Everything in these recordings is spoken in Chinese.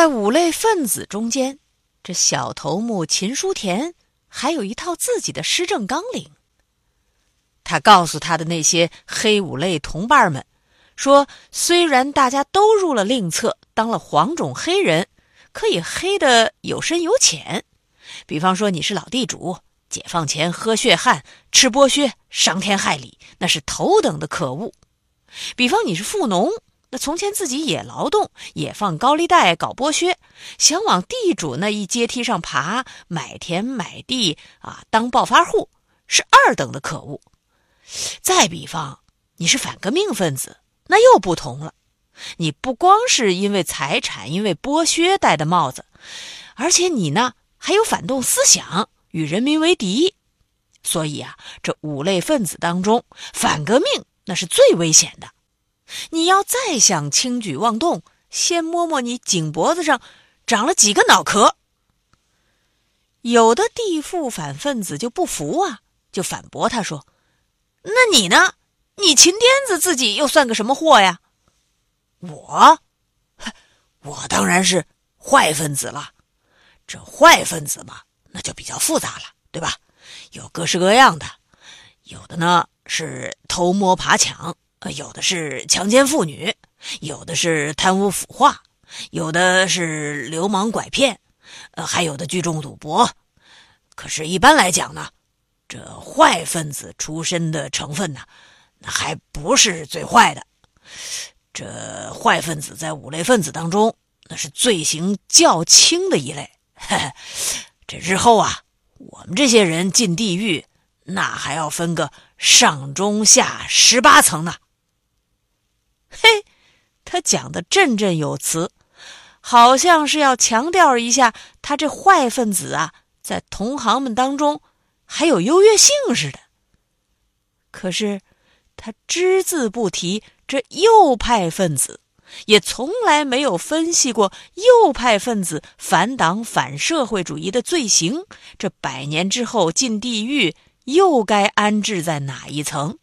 在五类分子中间，这小头目秦书田还有一套自己的施政纲领。他告诉他的那些黑五类同伴们，说：“虽然大家都入了令册，当了黄种黑人，可以黑的有深有浅。比方说，你是老地主，解放前喝血汗、吃剥削，伤天害理，那是头等的可恶；比方你是富农。”那从前自己也劳动，也放高利贷，搞剥削，想往地主那一阶梯上爬，买田买地啊，当暴发户，是二等的可恶。再比方，你是反革命分子，那又不同了。你不光是因为财产、因为剥削戴的帽子，而且你呢还有反动思想，与人民为敌。所以啊，这五类分子当中，反革命那是最危险的。你要再想轻举妄动，先摸摸你颈脖子上长了几个脑壳。有的地富反分子就不服啊，就反驳他说：“那你呢？你秦癫子自己又算个什么货呀？”我，我当然是坏分子了。这坏分子嘛，那就比较复杂了，对吧？有各式各样的，有的呢是偷摸爬抢。有的是强奸妇女，有的是贪污腐化，有的是流氓拐骗，呃，还有的聚众赌博。可是，一般来讲呢，这坏分子出身的成分呢，那还不是最坏的。这坏分子在五类分子当中，那是罪行较轻的一类。这日后啊，我们这些人进地狱，那还要分个上中下十八层呢。嘿，他讲的振振有词，好像是要强调一下他这坏分子啊，在同行们当中还有优越性似的。可是他只字不提这右派分子，也从来没有分析过右派分子反党反社会主义的罪行，这百年之后进地狱又该安置在哪一层？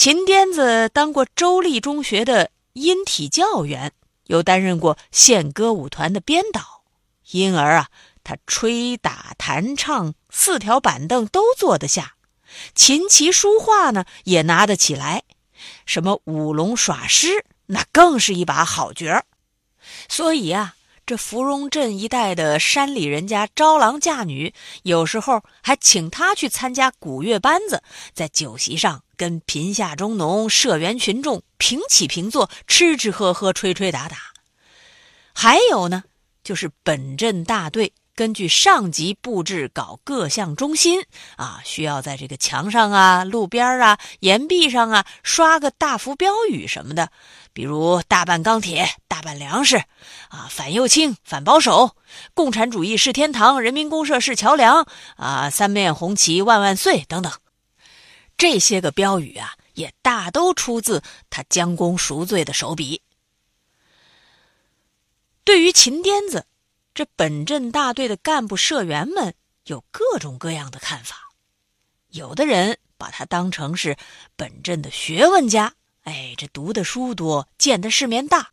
秦癫子当过州立中学的音体教员，又担任过县歌舞团的编导，因而啊，他吹打弹唱四条板凳都坐得下，琴棋书画呢也拿得起来，什么舞龙耍狮那更是一把好角儿，所以啊。这芙蓉镇一带的山里人家招郎嫁女，有时候还请他去参加古乐班子，在酒席上跟贫下中农、社员群众平起平坐，吃吃喝喝，吹吹打打。还有呢，就是本镇大队根据上级布置搞各项中心啊，需要在这个墙上啊、路边啊、岩壁上啊刷个大幅标语什么的。比如大办钢铁，大办粮食，啊，反右倾，反保守，共产主义是天堂，人民公社是桥梁，啊，三面红旗万万岁等等，这些个标语啊，也大都出自他将功赎罪的手笔。对于秦癫子，这本镇大队的干部社员们有各种各样的看法，有的人把他当成是本镇的学问家。哎，这读的书多，见的世面大，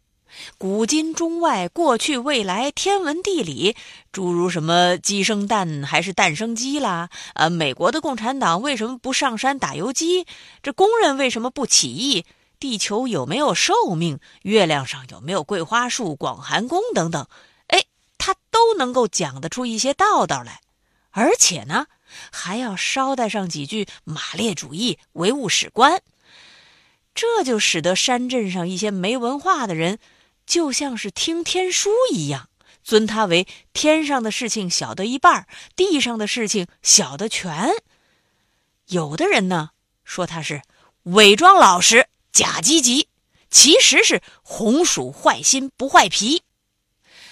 古今中外、过去未来、天文地理，诸如什么鸡生蛋还是蛋生鸡啦，呃，美国的共产党为什么不上山打游击？这工人为什么不起义？地球有没有寿命，月亮上有没有桂花树、广寒宫等等，哎，他都能够讲得出一些道道来，而且呢，还要捎带上几句马列主义、唯物史观，这就使得山镇上一些没文化的人，就像是听天书一样。尊他为天上的事情晓得一半，地上的事情晓得全。有的人呢说他是伪装老实、假积极，其实是红薯坏心不坏皮；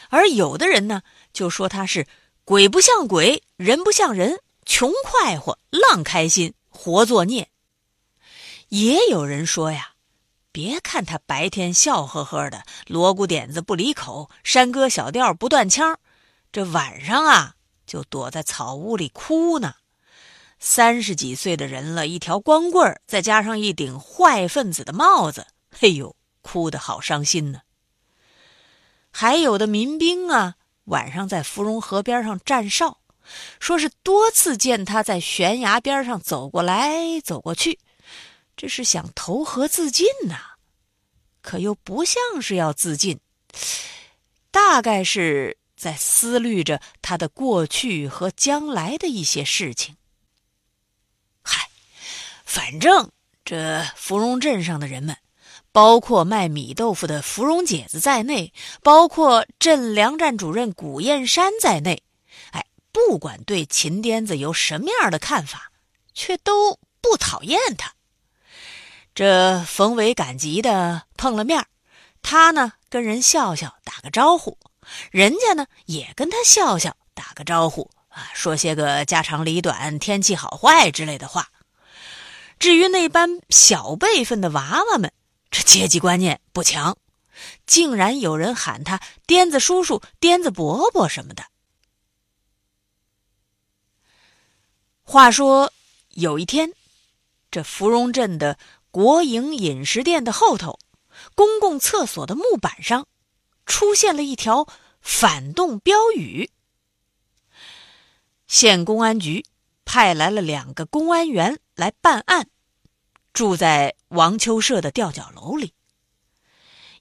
而有的人呢就说他是鬼不像鬼，人不像人，穷快活、浪开心、活作孽。也有人说呀。别看他白天笑呵呵的，锣鼓点子不离口，山歌小调不断腔，这晚上啊就躲在草屋里哭呢。三十几岁的人了，一条光棍再加上一顶坏分子的帽子，嘿呦，哭得好伤心呢。还有的民兵啊，晚上在芙蓉河边上站哨，说是多次见他在悬崖边上走过来走过去。这是想投河自尽呐，可又不像是要自尽，大概是在思虑着他的过去和将来的一些事情。嗨，反正这芙蓉镇上的人们，包括卖米豆腐的芙蓉姐子在内，包括镇粮站主任古燕山在内，哎，不管对秦癫子有什么样的看法，却都不讨厌他。这冯伟赶集的碰了面他呢跟人笑笑打个招呼，人家呢也跟他笑笑打个招呼啊，说些个家长里短、天气好坏之类的话。至于那班小辈分的娃娃们，这阶级观念不强，竟然有人喊他颠子叔叔、颠子伯伯什么的。话说有一天，这芙蓉镇的。国营饮食店的后头，公共厕所的木板上，出现了一条反动标语。县公安局派来了两个公安员来办案，住在王秋社的吊脚楼里。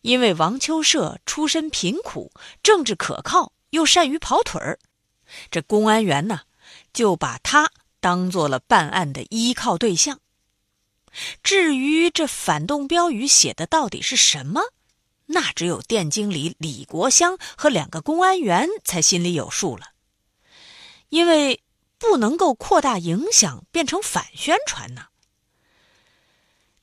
因为王秋社出身贫苦，政治可靠，又善于跑腿儿，这公安员呢，就把他当做了办案的依靠对象。至于这反动标语写的到底是什么，那只有店经理李国香和两个公安员才心里有数了。因为不能够扩大影响，变成反宣传呢。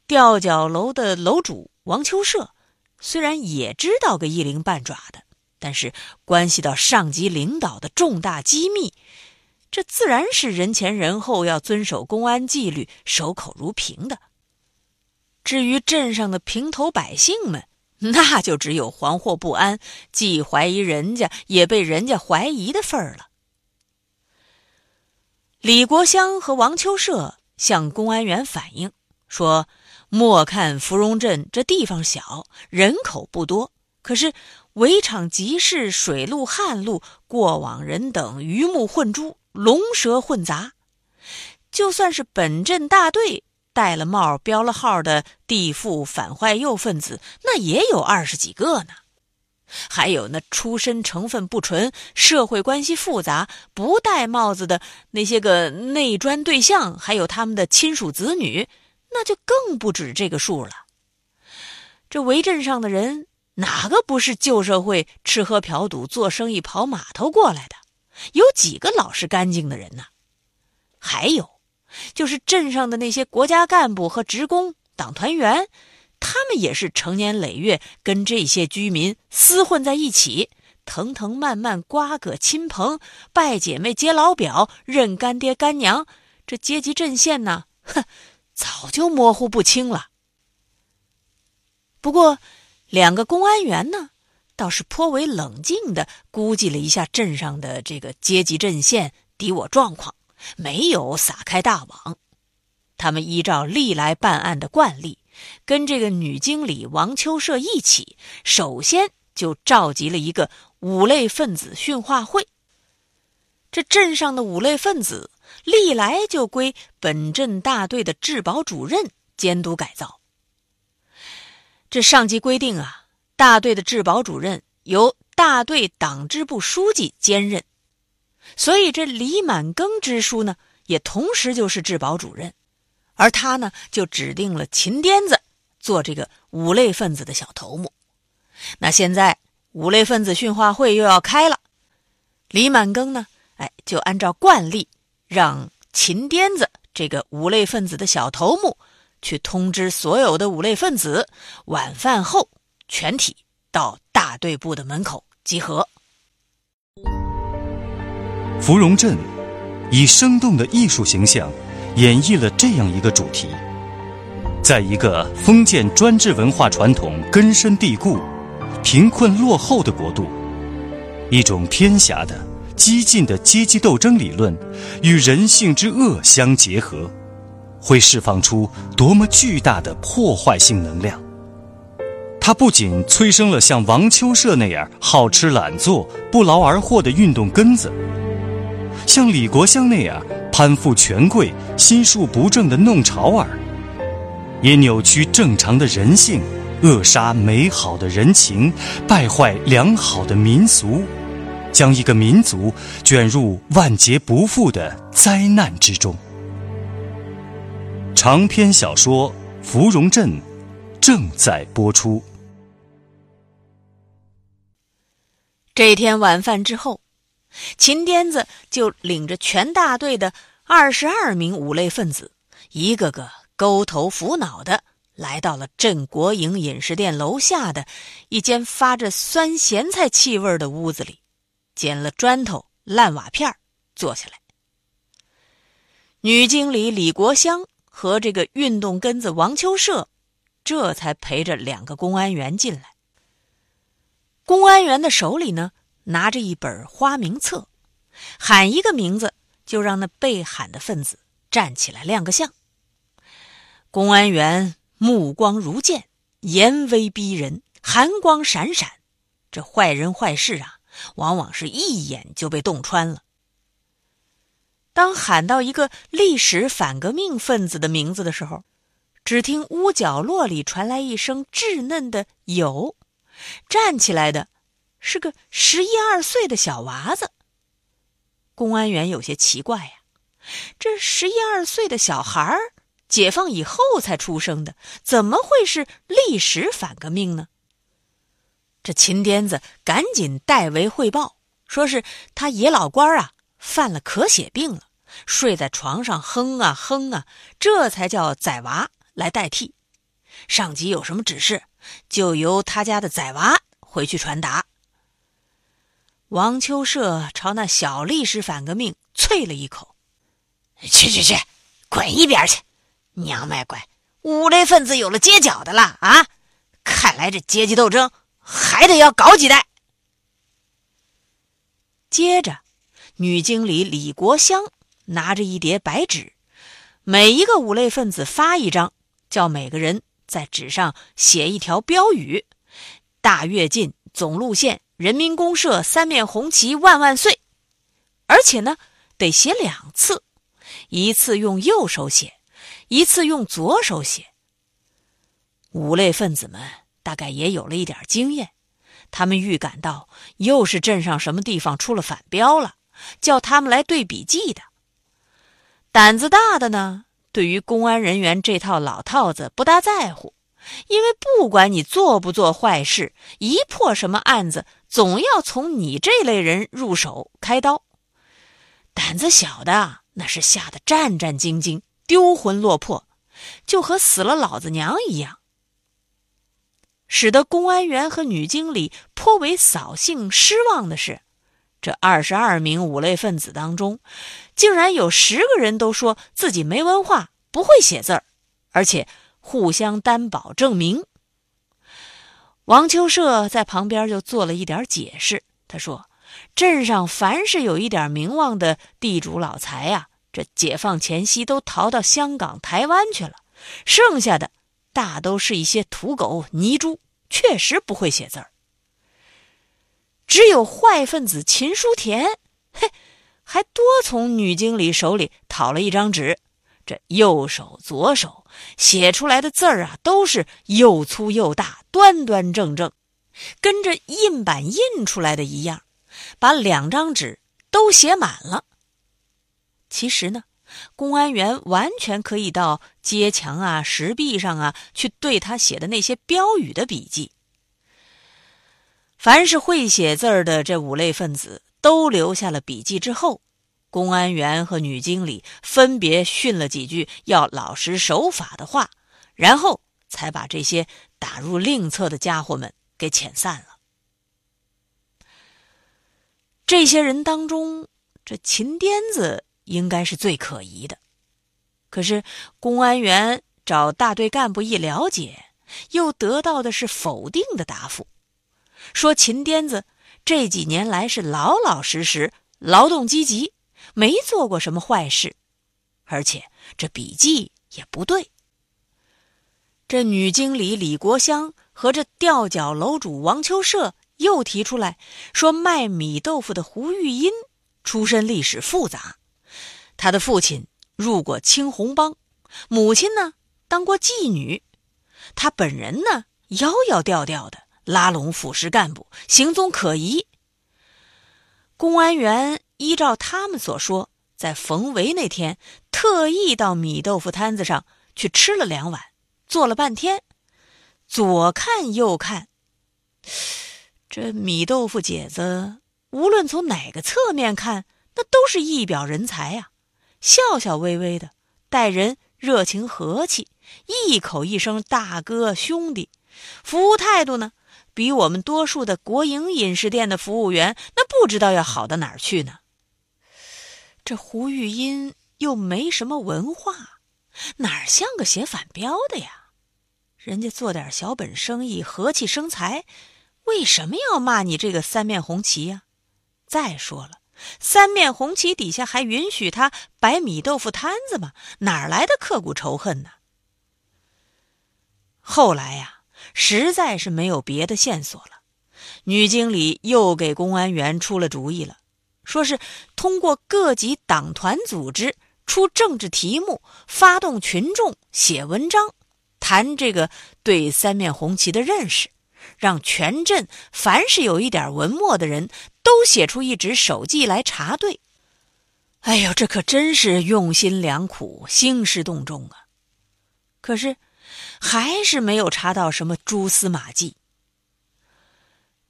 吊脚楼的楼主王秋社虽然也知道个一零半爪的，但是关系到上级领导的重大机密。这自然是人前人后要遵守公安纪律、守口如瓶的。至于镇上的平头百姓们，那就只有惶惑不安，既怀疑人家，也被人家怀疑的份儿了。李国香和王秋社向公安员反映说：“莫看芙蓉镇这地方小，人口不多，可是围场集市、水路、旱路，过往人等鱼目混珠。”龙蛇混杂，就算是本镇大队戴了帽、标了号的地富反坏右分子，那也有二十几个呢。还有那出身成分不纯、社会关系复杂、不戴帽子的那些个内专对象，还有他们的亲属子女，那就更不止这个数了。这围镇上的人，哪个不是旧社会吃喝嫖赌、做生意、跑码头过来的？有几个老实干净的人呢？还有，就是镇上的那些国家干部和职工、党团员，他们也是成年累月跟这些居民厮混在一起，藤藤蔓蔓瓜葛亲朋，拜姐妹接老表，认干爹干娘，这阶级阵线呢，哼，早就模糊不清了。不过，两个公安员呢？倒是颇为冷静的估计了一下镇上的这个阶级阵线敌我状况，没有撒开大网。他们依照历来办案的惯例，跟这个女经理王秋社一起，首先就召集了一个五类分子训话会。这镇上的五类分子历来就归本镇大队的治保主任监督改造。这上级规定啊，大队的治保主任由大队党支部书记兼任，所以这李满庚支书呢，也同时就是治保主任，而他呢，就指定了秦癫子做这个五类分子的小头目。那现在五类分子训话会又要开了，李满庚呢，哎，就按照惯例让秦癫子这个五类分子的小头目。去通知所有的五类分子，晚饭后全体到大队部的门口集合。芙蓉镇以生动的艺术形象演绎了这样一个主题：在一个封建专制文化传统根深蒂固、贫困落后的国度，一种偏狭的、激进的阶级斗争理论与人性之恶相结合。会释放出多么巨大的破坏性能量！它不仅催生了像王秋社那样好吃懒做、不劳而获的运动根子，像李国香那样攀附权贵、心术不正的弄潮儿，也扭曲正常的人性，扼杀美好的人情，败坏良好的民俗，将一个民族卷入万劫不复的灾难之中。长篇小说《芙蓉镇》正在播出。这天晚饭之后，秦癫子就领着全大队的二十二名五类分子，一个个勾头扶脑的来到了镇国营饮食店楼下的一间发着酸咸菜气味的屋子里，捡了砖头、烂瓦片坐下来。女经理李国香。和这个运动根子王秋社，这才陪着两个公安员进来。公安员的手里呢，拿着一本花名册，喊一个名字，就让那被喊的分子站起来亮个相。公安员目光如剑，严威逼人，寒光闪闪，这坏人坏事啊，往往是一眼就被洞穿了。当喊到一个历史反革命分子的名字的时候，只听屋角落里传来一声稚嫩的“有”，站起来的是个十一二岁的小娃子。公安员有些奇怪呀，这十一二岁的小孩儿，解放以后才出生的，怎么会是历史反革命呢？这秦颠子赶紧代为汇报，说是他爷老官啊。犯了咳血病了，睡在床上哼啊哼啊，这才叫崽娃来代替。上级有什么指示，就由他家的崽娃回去传达。王秋社朝那小历史反革命啐了一口：“去去去，滚一边去！娘卖乖，五类分子有了街角的了啊！看来这阶级斗争还得要搞几代。”接着。女经理李国香拿着一叠白纸，每一个五类分子发一张，叫每个人在纸上写一条标语：“大跃进总路线，人民公社三面红旗万万岁！”而且呢，得写两次，一次用右手写，一次用左手写。五类分子们大概也有了一点经验，他们预感到又是镇上什么地方出了反标了。叫他们来对笔记的。胆子大的呢，对于公安人员这套老套子不大在乎，因为不管你做不做坏事，一破什么案子，总要从你这类人入手开刀。胆子小的那是吓得战战兢兢、丢魂落魄，就和死了老子娘一样。使得公安员和女经理颇为扫兴失望的是。这二十二名五类分子当中，竟然有十个人都说自己没文化，不会写字儿，而且互相担保证明。王秋社在旁边就做了一点解释，他说：“镇上凡是有一点名望的地主老财呀，这解放前夕都逃到香港、台湾去了，剩下的大都是一些土狗、泥猪，确实不会写字儿。”只有坏分子秦书田，嘿，还多从女经理手里讨了一张纸，这右手左手写出来的字儿啊，都是又粗又大、端端正正，跟着印版印出来的一样，把两张纸都写满了。其实呢，公安员完全可以到街墙啊、石壁上啊去对他写的那些标语的笔记。凡是会写字儿的这五类分子，都留下了笔记之后。公安员和女经理分别训了几句要老实守法的话，然后才把这些打入另册的家伙们给遣散了。这些人当中，这秦颠子应该是最可疑的。可是公安员找大队干部一了解，又得到的是否定的答复，说秦颠子这几年来是老老实实、劳动积极。没做过什么坏事，而且这笔记也不对。这女经理李国香和这吊脚楼主王秋社又提出来说，卖米豆腐的胡玉英出身历史复杂，他的父亲入过青红帮，母亲呢当过妓女，他本人呢摇摇吊吊的拉拢腐蚀干部，行踪可疑。公安员。依照他们所说，在逢围那天，特意到米豆腐摊子上去吃了两碗，坐了半天，左看右看，这米豆腐姐子无论从哪个侧面看，那都是一表人才呀，笑笑微微的，待人热情和气，一口一声大哥兄弟，服务态度呢，比我们多数的国营饮食店的服务员那不知道要好到哪儿去呢。这胡玉音又没什么文化，哪儿像个写反标的呀？人家做点小本生意，和气生财，为什么要骂你这个三面红旗呀？再说了，三面红旗底下还允许他摆米豆腐摊子吗？哪儿来的刻骨仇恨呢？后来呀，实在是没有别的线索了，女经理又给公安员出了主意了。说是通过各级党团组织出政治题目，发动群众写文章，谈这个对三面红旗的认识，让全镇凡是有一点文墨的人都写出一纸手记来查对。哎呦，这可真是用心良苦，兴师动众啊！可是，还是没有查到什么蛛丝马迹。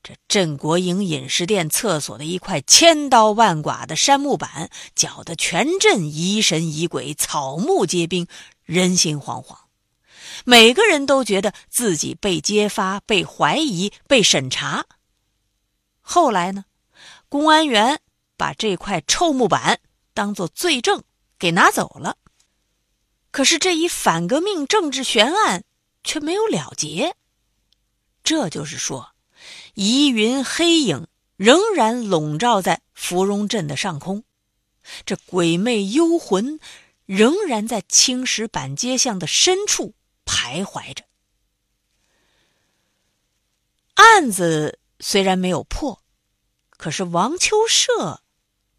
这镇国营饮食店厕所的一块千刀万剐的杉木板，搅得全镇疑神疑鬼，草木皆兵，人心惶惶。每个人都觉得自己被揭发、被怀疑、被审查。后来呢，公安员把这块臭木板当做罪证给拿走了。可是这一反革命政治悬案却没有了结。这就是说。疑云黑影仍然笼罩在芙蓉镇的上空，这鬼魅幽魂仍然在青石板街巷的深处徘徊着。案子虽然没有破，可是王秋社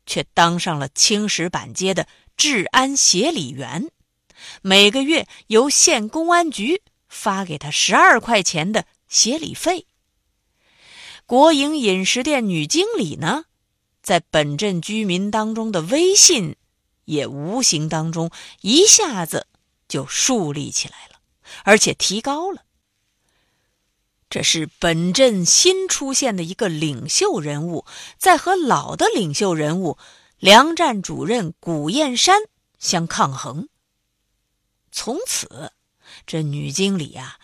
却当上了青石板街的治安协理员，每个月由县公安局发给他十二块钱的协理费。国营饮食店女经理呢，在本镇居民当中的威信，也无形当中一下子就树立起来了，而且提高了。这是本镇新出现的一个领袖人物，在和老的领袖人物粮站主任谷燕山相抗衡。从此，这女经理啊。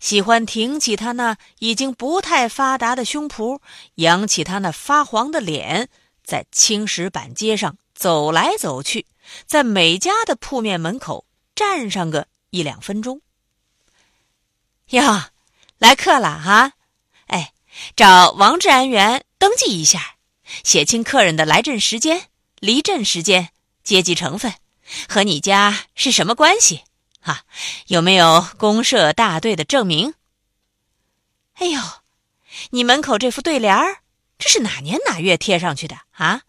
喜欢挺起她那已经不太发达的胸脯，扬起她那发黄的脸，在青石板街上走来走去，在每家的铺面门口站上个一两分钟。哟，来客了哈！哎，找王治安员登记一下，写清客人的来镇时间、离镇时间、阶级成分，和你家是什么关系。啊，有没有公社大队的证明？哎呦，你门口这副对联儿，这是哪年哪月贴上去的啊？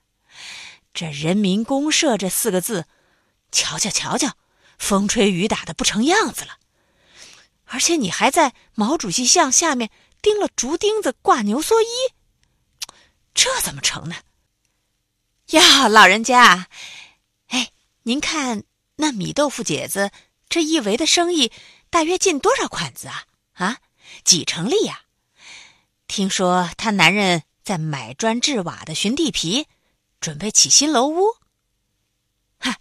这人民公社这四个字，瞧瞧瞧瞧，风吹雨打的不成样子了。而且你还在毛主席像下面钉了竹钉子挂牛蓑衣，这怎么成呢？呀，老人家，哎，您看那米豆腐姐子这一围的生意，大约进多少款子啊？啊，几成利呀？听说他男人在买砖制瓦的寻地皮，准备起新楼屋。哈，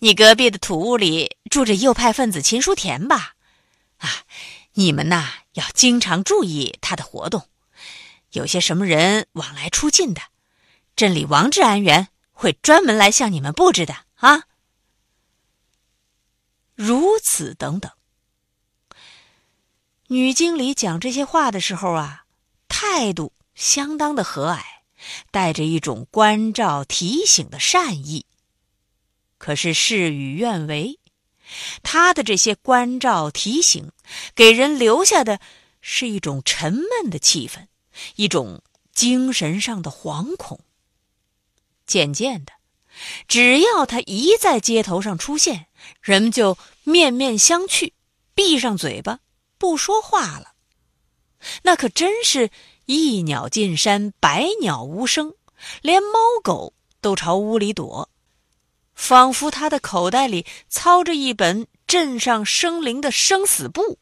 你隔壁的土屋里住着右派分子秦书田吧？啊，你们呐要经常注意他的活动，有些什么人往来出进的，镇里王治安员会专门来向你们布置的啊。如此等等。女经理讲这些话的时候啊，态度相当的和蔼，带着一种关照提醒的善意。可是事与愿违。他的这些关照提醒，给人留下的是一种沉闷的气氛，一种精神上的惶恐。渐渐的，只要他一在街头上出现，人们就面面相觑，闭上嘴巴不说话了。那可真是一鸟进山，百鸟无声，连猫狗都朝屋里躲。仿佛他的口袋里操着一本镇上生灵的生死簿。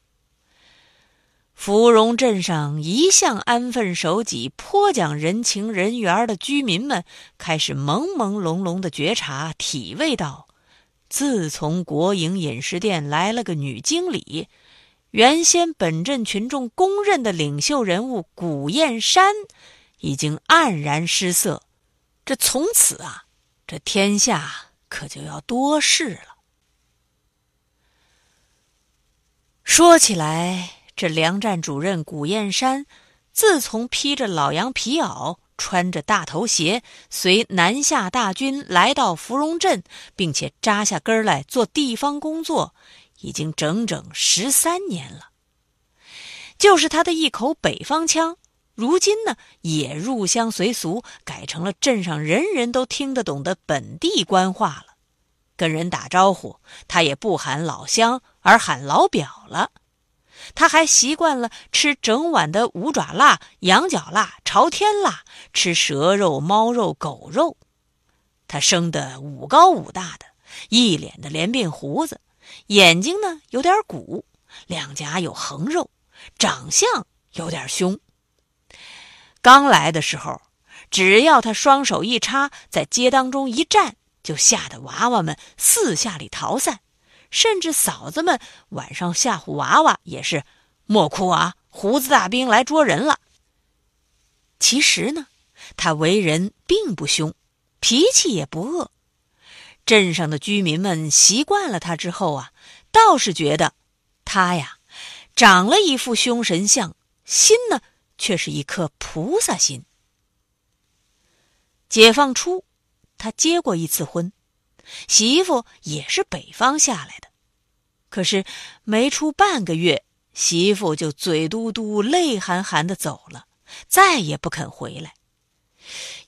芙蓉镇上一向安分守己、颇讲人情人缘的居民们，开始朦朦胧胧的觉察、体味到，自从国营饮食店来了个女经理，原先本镇群众公认的领袖人物古燕山，已经黯然失色。这从此啊，这天下。可就要多事了。说起来，这粮站主任古燕山，自从披着老羊皮袄、穿着大头鞋，随南下大军来到芙蓉镇，并且扎下根来做地方工作，已经整整十三年了。就是他的一口北方腔。如今呢，也入乡随俗，改成了镇上人人都听得懂的本地官话了。跟人打招呼，他也不喊老乡，而喊老表了。他还习惯了吃整碗的五爪辣、羊角辣、朝天辣，吃蛇肉、猫肉、狗肉。他生得五高五大的，一脸的连鬓胡子，眼睛呢有点鼓，两颊有横肉，长相有点凶。刚来的时候，只要他双手一插，在街当中一站，就吓得娃娃们四下里逃散，甚至嫂子们晚上吓唬娃娃也是：“莫哭啊，胡子大兵来捉人了。”其实呢，他为人并不凶，脾气也不恶。镇上的居民们习惯了他之后啊，倒是觉得他呀，长了一副凶神相，心呢。却是一颗菩萨心。解放初，他结过一次婚，媳妇也是北方下来的。可是没出半个月，媳妇就嘴嘟嘟、泪含含的走了，再也不肯回来，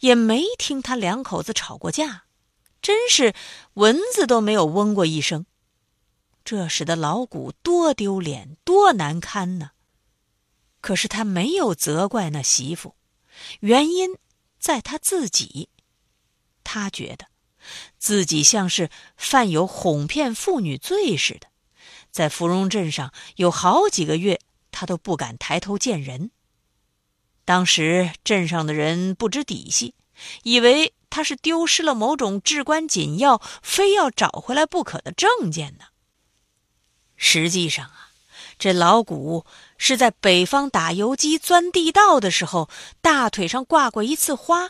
也没听他两口子吵过架，真是蚊子都没有嗡过一声。这使得老谷多丢脸，多难堪呢。可是他没有责怪那媳妇，原因在他自己。他觉得自己像是犯有哄骗妇女罪似的，在芙蓉镇上有好几个月，他都不敢抬头见人。当时镇上的人不知底细，以为他是丢失了某种至关紧要、非要找回来不可的证件呢。实际上啊。这老谷是在北方打游击、钻地道的时候，大腿上挂过一次花，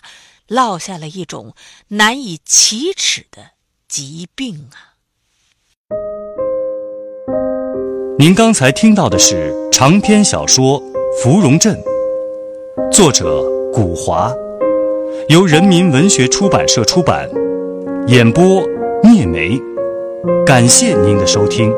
落下了一种难以启齿的疾病啊！您刚才听到的是长篇小说《芙蓉镇》，作者古华，由人民文学出版社出版，演播聂梅。感谢您的收听。